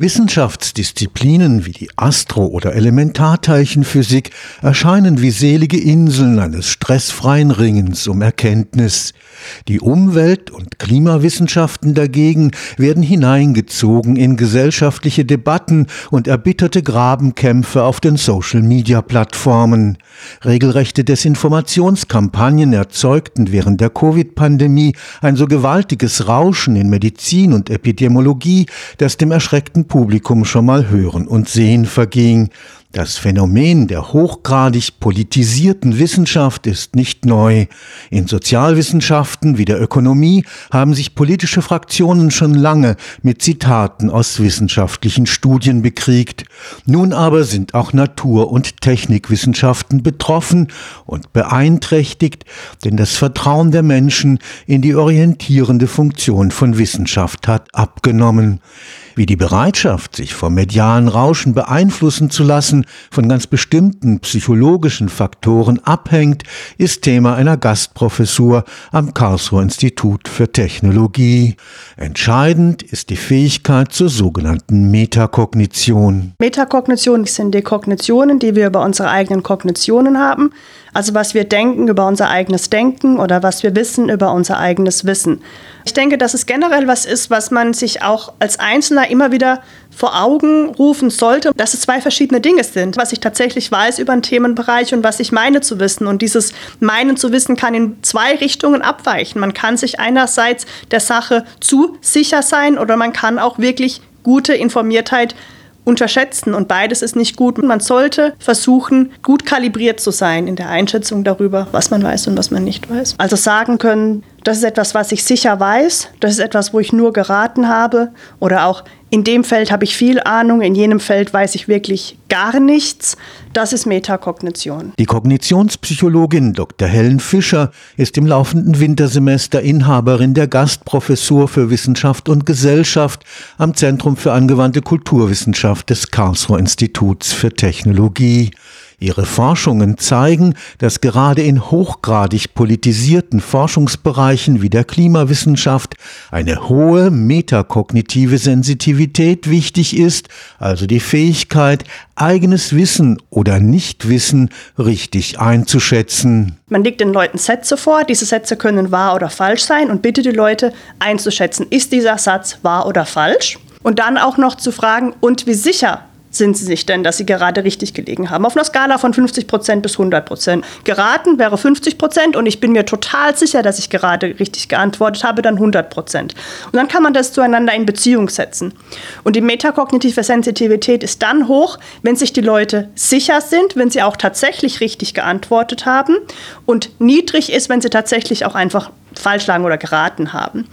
Wissenschaftsdisziplinen wie die Astro- oder Elementarteilchenphysik erscheinen wie selige Inseln eines stressfreien Ringens um Erkenntnis. Die Umwelt- und Klimawissenschaften dagegen werden hineingezogen in gesellschaftliche Debatten und erbitterte Grabenkämpfe auf den Social-Media-Plattformen. Regelrechte Desinformationskampagnen erzeugten während der Covid-Pandemie ein so gewaltiges Rauschen in Medizin und Epidemiologie, dass dem erschreckten Publikum schon mal Hören und Sehen verging. Das Phänomen der hochgradig politisierten Wissenschaft ist nicht neu. In Sozialwissenschaften wie der Ökonomie haben sich politische Fraktionen schon lange mit Zitaten aus wissenschaftlichen Studien bekriegt. Nun aber sind auch Natur- und Technikwissenschaften betroffen und beeinträchtigt, denn das Vertrauen der Menschen in die orientierende Funktion von Wissenschaft hat abgenommen wie die Bereitschaft, sich vom medialen Rauschen beeinflussen zu lassen, von ganz bestimmten psychologischen Faktoren abhängt, ist Thema einer Gastprofessur am Karlsruher Institut für Technologie. Entscheidend ist die Fähigkeit zur sogenannten Metakognition. Metakognition sind die Kognitionen, die wir über unsere eigenen Kognitionen haben. Also was wir denken über unser eigenes Denken oder was wir wissen über unser eigenes Wissen. Ich denke, dass es generell was ist, was man sich auch als Einzelner immer wieder vor Augen rufen sollte, dass es zwei verschiedene Dinge sind. Was ich tatsächlich weiß über einen Themenbereich und was ich meine zu wissen. Und dieses Meinen zu wissen kann in zwei Richtungen abweichen. Man kann sich einerseits der Sache zu sicher sein oder man kann auch wirklich gute Informiertheit unterschätzen und beides ist nicht gut. Man sollte versuchen, gut kalibriert zu sein in der Einschätzung darüber, was man weiß und was man nicht weiß. Also sagen können, das ist etwas, was ich sicher weiß, das ist etwas, wo ich nur geraten habe oder auch in dem Feld habe ich viel Ahnung, in jenem Feld weiß ich wirklich gar nichts. Das ist Metakognition. Die Kognitionspsychologin Dr. Helen Fischer ist im laufenden Wintersemester Inhaberin der Gastprofessur für Wissenschaft und Gesellschaft am Zentrum für angewandte Kulturwissenschaft des Karlsruher Instituts für Technologie. Ihre Forschungen zeigen, dass gerade in hochgradig politisierten Forschungsbereichen wie der Klimawissenschaft eine hohe metakognitive Sensitivität wichtig ist, also die Fähigkeit, eigenes Wissen oder Nichtwissen richtig einzuschätzen. Man legt den Leuten Sätze vor, diese Sätze können wahr oder falsch sein und bittet die Leute einzuschätzen, ist dieser Satz wahr oder falsch? Und dann auch noch zu fragen, und wie sicher sind Sie sich denn, dass Sie gerade richtig gelegen haben? Auf einer Skala von 50 Prozent bis 100 Prozent. Geraten wäre 50 Prozent und ich bin mir total sicher, dass ich gerade richtig geantwortet habe, dann 100 Prozent. Und dann kann man das zueinander in Beziehung setzen. Und die metakognitive Sensitivität ist dann hoch, wenn sich die Leute sicher sind, wenn sie auch tatsächlich richtig geantwortet haben und niedrig ist, wenn sie tatsächlich auch einfach falsch lagen oder geraten haben.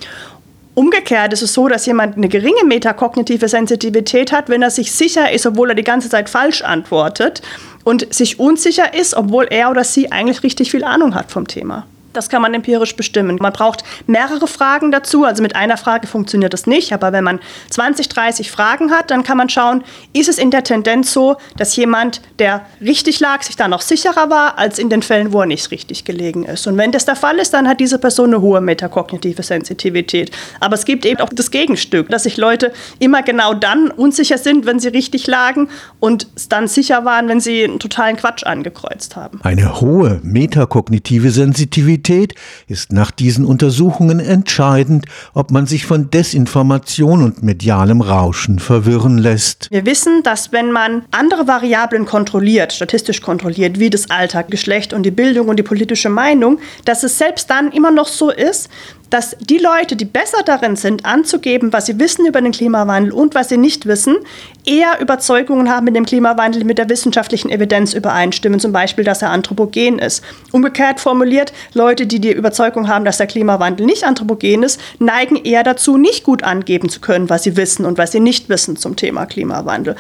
Umgekehrt ist es so, dass jemand eine geringe metakognitive Sensitivität hat, wenn er sich sicher ist, obwohl er die ganze Zeit falsch antwortet und sich unsicher ist, obwohl er oder sie eigentlich richtig viel Ahnung hat vom Thema. Das kann man empirisch bestimmen. Man braucht mehrere Fragen dazu. Also mit einer Frage funktioniert das nicht. Aber wenn man 20, 30 Fragen hat, dann kann man schauen, ist es in der Tendenz so, dass jemand, der richtig lag, sich da noch sicherer war, als in den Fällen, wo er nicht richtig gelegen ist. Und wenn das der Fall ist, dann hat diese Person eine hohe metakognitive Sensitivität. Aber es gibt eben auch das Gegenstück, dass sich Leute immer genau dann unsicher sind, wenn sie richtig lagen und dann sicher waren, wenn sie einen totalen Quatsch angekreuzt haben. Eine hohe metakognitive Sensitivität Qualität ist nach diesen Untersuchungen entscheidend, ob man sich von Desinformation und medialem Rauschen verwirren lässt. Wir wissen, dass wenn man andere Variablen kontrolliert, statistisch kontrolliert, wie das Alter, Geschlecht und die Bildung und die politische Meinung, dass es selbst dann immer noch so ist, dass die Leute, die besser darin sind, anzugeben, was sie wissen über den Klimawandel und was sie nicht wissen, eher Überzeugungen haben mit dem Klimawandel, die mit der wissenschaftlichen Evidenz übereinstimmen, zum Beispiel, dass er anthropogen ist. Umgekehrt formuliert, Leute, die die Überzeugung haben, dass der Klimawandel nicht anthropogen ist, neigen eher dazu, nicht gut angeben zu können, was sie wissen und was sie nicht wissen zum Thema Klimawandel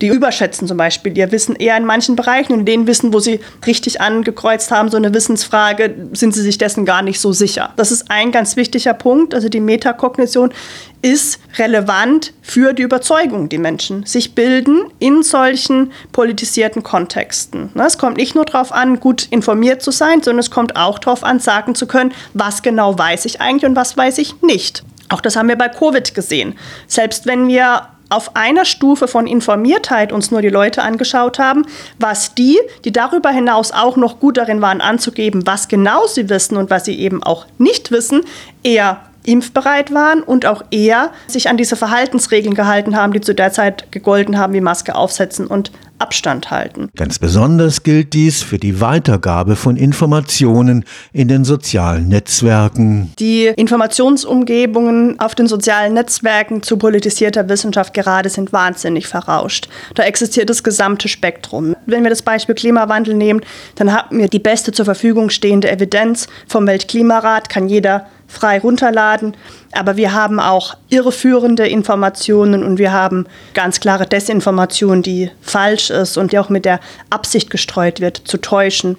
die überschätzen zum Beispiel ihr Wissen eher in manchen Bereichen und den Wissen, wo sie richtig angekreuzt haben, so eine Wissensfrage, sind sie sich dessen gar nicht so sicher. Das ist ein ganz wichtiger Punkt. Also die Metakognition ist relevant für die Überzeugung, die Menschen sich bilden in solchen politisierten Kontexten. Ne, es kommt nicht nur darauf an, gut informiert zu sein, sondern es kommt auch darauf an, sagen zu können, was genau weiß ich eigentlich und was weiß ich nicht. Auch das haben wir bei Covid gesehen. Selbst wenn wir auf einer Stufe von Informiertheit uns nur die Leute angeschaut haben, was die, die darüber hinaus auch noch gut darin waren anzugeben, was genau sie wissen und was sie eben auch nicht wissen, eher impfbereit waren und auch eher sich an diese Verhaltensregeln gehalten haben, die zu der Zeit gegolten haben, wie Maske aufsetzen und Abstand halten. Ganz besonders gilt dies für die Weitergabe von Informationen in den sozialen Netzwerken. Die Informationsumgebungen auf den sozialen Netzwerken zu politisierter Wissenschaft gerade sind wahnsinnig verrauscht. Da existiert das gesamte Spektrum. Wenn wir das Beispiel Klimawandel nehmen, dann haben wir die beste zur Verfügung stehende Evidenz vom Weltklimarat, kann jeder frei runterladen. Aber wir haben auch irreführende Informationen und wir haben ganz klare Desinformation, die falsch ist und die auch mit der Absicht gestreut wird, zu täuschen.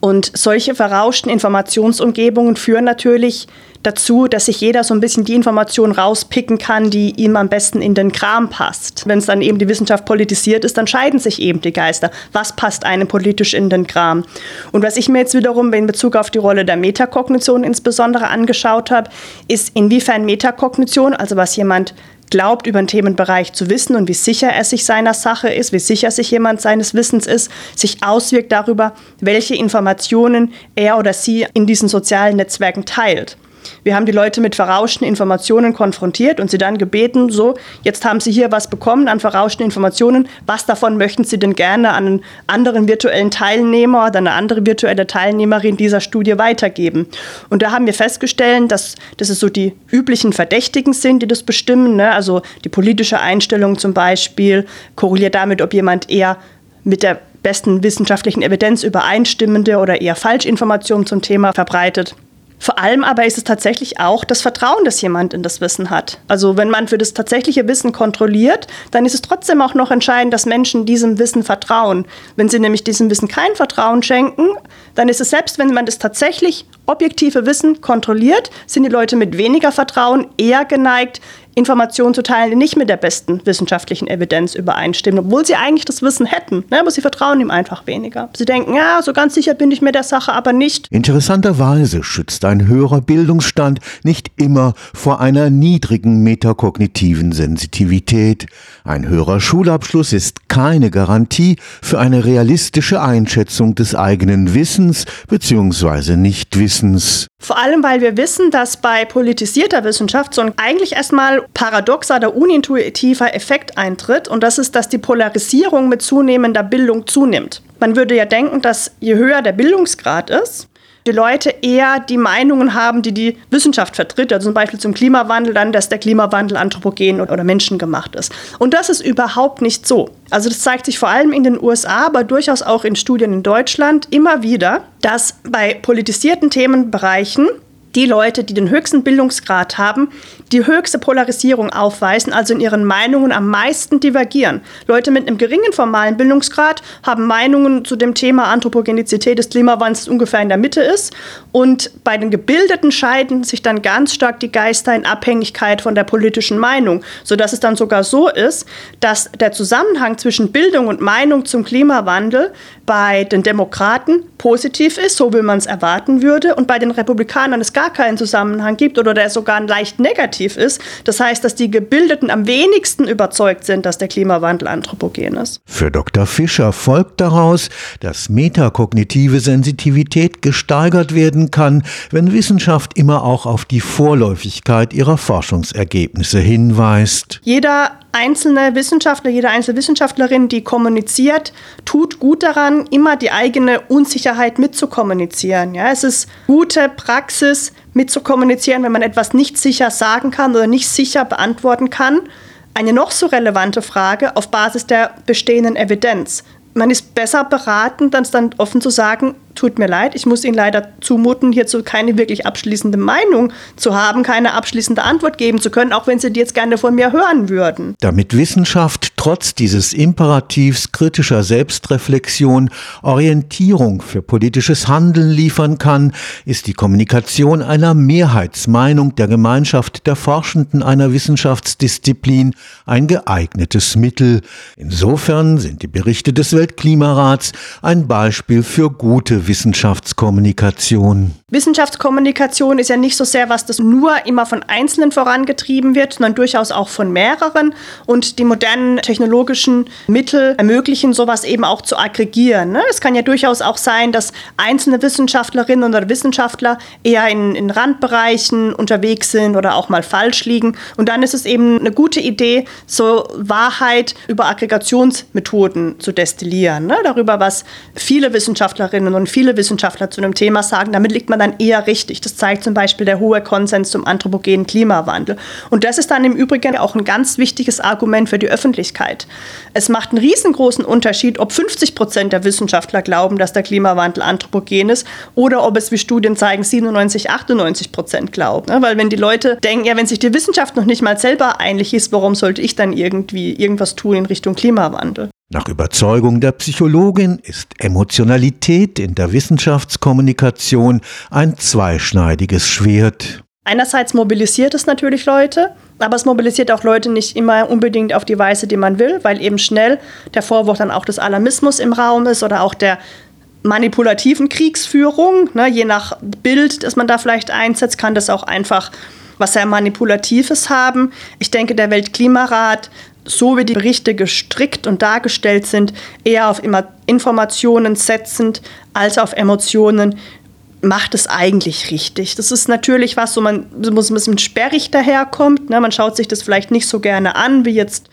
Und solche verrauschten Informationsumgebungen führen natürlich dazu, dass sich jeder so ein bisschen die Information rauspicken kann, die ihm am besten in den Kram passt. Wenn es dann eben die Wissenschaft politisiert ist, dann scheiden sich eben die Geister. Was passt einem politisch in den Kram? Und was ich mir jetzt wiederum in Bezug auf die Rolle der Metakognition insbesondere angeschaut habe, ist, inwiefern Metakognition, also was jemand glaubt, über einen Themenbereich zu wissen und wie sicher er sich seiner Sache ist, wie sicher sich jemand seines Wissens ist, sich auswirkt darüber, welche Informationen er oder sie in diesen sozialen Netzwerken teilt. Wir haben die Leute mit verrauschten Informationen konfrontiert und sie dann gebeten, so, jetzt haben sie hier was bekommen an verrauschten Informationen, was davon möchten sie denn gerne an einen anderen virtuellen Teilnehmer oder eine andere virtuelle Teilnehmerin dieser Studie weitergeben? Und da haben wir festgestellt, dass, dass es so die üblichen Verdächtigen sind, die das bestimmen, ne? also die politische Einstellung zum Beispiel, korreliert damit, ob jemand eher mit der besten wissenschaftlichen Evidenz übereinstimmende oder eher Falschinformationen zum Thema verbreitet. Vor allem aber ist es tatsächlich auch das Vertrauen, das jemand in das Wissen hat. Also wenn man für das tatsächliche Wissen kontrolliert, dann ist es trotzdem auch noch entscheidend, dass Menschen diesem Wissen vertrauen. Wenn sie nämlich diesem Wissen kein Vertrauen schenken, dann ist es selbst, wenn man das tatsächlich objektive Wissen kontrolliert, sind die Leute mit weniger Vertrauen eher geneigt, Informationen zu teilen, die nicht mit der besten wissenschaftlichen Evidenz übereinstimmen, obwohl sie eigentlich das Wissen hätten. Ne? Aber sie vertrauen ihm einfach weniger. Sie denken, ja, so ganz sicher bin ich mir der Sache aber nicht. Interessanterweise schützt ein höherer Bildungsstand nicht immer vor einer niedrigen metakognitiven Sensitivität. Ein höherer Schulabschluss ist keine Garantie für eine realistische Einschätzung des eigenen Wissens bzw. Nichtwissens. Vor allem, weil wir wissen, dass bei politisierter Wissenschaft so ein eigentlich erstmal paradoxer oder unintuitiver Effekt eintritt und das ist, dass die Polarisierung mit zunehmender Bildung zunimmt. Man würde ja denken, dass je höher der Bildungsgrad ist, die Leute eher die Meinungen haben, die die Wissenschaft vertritt, also zum Beispiel zum Klimawandel, dann, dass der Klimawandel anthropogen oder menschengemacht ist. Und das ist überhaupt nicht so. Also das zeigt sich vor allem in den USA, aber durchaus auch in Studien in Deutschland immer wieder, dass bei politisierten Themenbereichen die Leute, die den höchsten Bildungsgrad haben, die höchste Polarisierung aufweisen, also in ihren Meinungen am meisten divergieren. Leute mit einem geringen formalen Bildungsgrad haben Meinungen zu dem Thema Anthropogenizität des Klimawandels ungefähr in der Mitte ist. Und bei den Gebildeten scheiden sich dann ganz stark die Geister in Abhängigkeit von der politischen Meinung, sodass es dann sogar so ist, dass der Zusammenhang zwischen Bildung und Meinung zum Klimawandel bei den Demokraten positiv ist, so wie man es erwarten würde, und bei den Republikanern es gar keinen Zusammenhang gibt oder der sogar leicht negativ ist. Das heißt, dass die Gebildeten am wenigsten überzeugt sind, dass der Klimawandel anthropogen ist. Für Dr. Fischer folgt daraus, dass metakognitive Sensitivität gesteigert werden kann, wenn Wissenschaft immer auch auf die Vorläufigkeit ihrer Forschungsergebnisse hinweist. Jeder einzelne Wissenschaftler, jede einzelne Wissenschaftlerin, die kommuniziert, tut gut daran, immer die eigene Unsicherheit mitzukommunizieren. Ja, es ist gute Praxis, mitzukommunizieren, wenn man etwas nicht sicher sagen kann oder nicht sicher beantworten kann. Eine noch so relevante Frage auf Basis der bestehenden Evidenz man ist besser beraten, dann, dann offen zu sagen, tut mir leid, ich muss Ihnen leider zumuten, hierzu keine wirklich abschließende Meinung zu haben, keine abschließende Antwort geben zu können, auch wenn Sie die jetzt gerne von mir hören würden. Damit Wissenschaft trotz dieses Imperativs kritischer Selbstreflexion Orientierung für politisches Handeln liefern kann, ist die Kommunikation einer Mehrheitsmeinung der Gemeinschaft der Forschenden einer Wissenschaftsdisziplin ein geeignetes Mittel. Insofern sind die Berichte des Weltklimarats ein Beispiel für gute Wissenschaftskommunikation. Wissenschaftskommunikation ist ja nicht so sehr, was das nur immer von Einzelnen vorangetrieben wird, sondern durchaus auch von mehreren. Und die modernen technologischen Mittel ermöglichen sowas eben auch zu aggregieren. Ne? Es kann ja durchaus auch sein, dass einzelne Wissenschaftlerinnen oder Wissenschaftler eher in, in Randbereichen unterwegs sind oder auch mal falsch liegen. Und dann ist es eben eine gute Idee, so Wahrheit über Aggregationsmethoden zu destillieren. Ne? Darüber, was viele Wissenschaftlerinnen und viele Wissenschaftler zu einem Thema sagen. Damit liegt man dann eher richtig. Das zeigt zum Beispiel der hohe Konsens zum anthropogenen Klimawandel. Und das ist dann im Übrigen auch ein ganz wichtiges Argument für die Öffentlichkeit. Es macht einen riesengroßen Unterschied, ob 50 Prozent der Wissenschaftler glauben, dass der Klimawandel anthropogen ist oder ob es, wie Studien zeigen, 97, 98 Prozent glauben. Weil wenn die Leute denken, ja, wenn sich die Wissenschaft noch nicht mal selber einig ist, warum sollte ich dann irgendwie irgendwas tun in Richtung Klimawandel? Nach Überzeugung der Psychologin ist Emotionalität in der Wissenschaftskommunikation ein zweischneidiges Schwert. Einerseits mobilisiert es natürlich Leute, aber es mobilisiert auch Leute nicht immer unbedingt auf die Weise, die man will, weil eben schnell der Vorwurf dann auch des Alarmismus im Raum ist oder auch der manipulativen Kriegsführung. Ne, je nach Bild, das man da vielleicht einsetzt, kann das auch einfach was sehr Manipulatives haben. Ich denke, der Weltklimarat so wie die Berichte gestrickt und dargestellt sind, eher auf Informationen setzend als auf Emotionen, macht es eigentlich richtig. Das ist natürlich was, wo man muss ein bisschen sperrig daherkommt. Ne? Man schaut sich das vielleicht nicht so gerne an, wie jetzt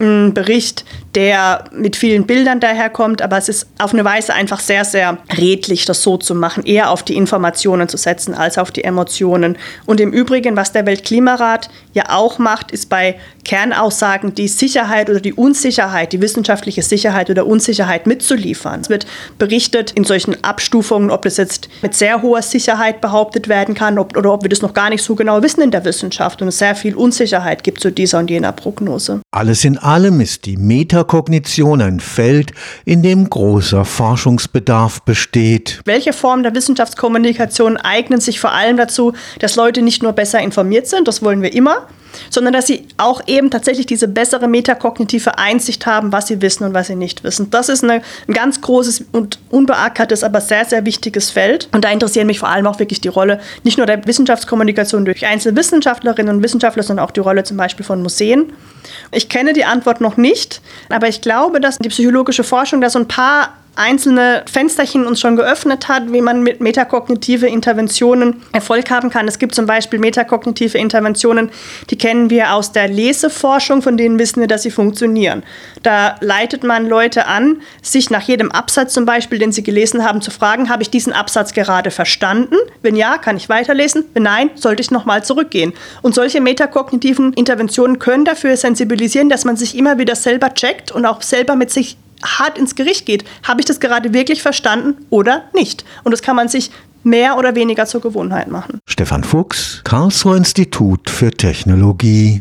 ein Bericht, der mit vielen Bildern daherkommt, aber es ist auf eine Weise einfach sehr, sehr redlich, das so zu machen, eher auf die Informationen zu setzen als auf die Emotionen. Und im Übrigen, was der Weltklimarat ja auch macht, ist bei Kernaussagen die Sicherheit oder die Unsicherheit, die wissenschaftliche Sicherheit oder Unsicherheit mitzuliefern. Es wird berichtet in solchen Abstufungen, ob das jetzt mit sehr hoher Sicherheit behauptet werden kann ob, oder ob wir das noch gar nicht so genau wissen in der Wissenschaft und es sehr viel Unsicherheit gibt zu dieser und jener Prognose. Alles in allem ist die Metakognition ein Feld, in dem großer Forschungsbedarf besteht. Welche Formen der Wissenschaftskommunikation eignen sich vor allem dazu, dass Leute nicht nur besser informiert sind, das wollen wir immer, sondern dass sie auch eben tatsächlich diese bessere metakognitive Einsicht haben, was sie wissen und was sie nicht wissen. Das ist eine, ein ganz großes und unbeackertes, aber sehr, sehr wichtiges Feld. Und da interessieren mich vor allem auch wirklich die Rolle nicht nur der Wissenschaftskommunikation durch einzelne Wissenschaftlerinnen und Wissenschaftler, sondern auch die Rolle zum Beispiel von Museen. Ich kenne die Antwort noch nicht, aber ich glaube, dass die psychologische Forschung da so ein paar einzelne Fensterchen uns schon geöffnet hat, wie man mit metakognitive Interventionen Erfolg haben kann. Es gibt zum Beispiel metakognitive Interventionen, die kennen wir aus der Leseforschung, von denen wissen wir, dass sie funktionieren. Da leitet man Leute an, sich nach jedem Absatz zum Beispiel, den sie gelesen haben, zu fragen, habe ich diesen Absatz gerade verstanden? Wenn ja, kann ich weiterlesen? Wenn nein, sollte ich nochmal zurückgehen. Und solche metakognitiven Interventionen können dafür sensibilisieren, dass man sich immer wieder selber checkt und auch selber mit sich hart ins Gericht geht. Habe ich das gerade wirklich verstanden oder nicht? Und das kann man sich mehr oder weniger zur Gewohnheit machen. Stefan Fuchs, Karlsruher Institut für Technologie.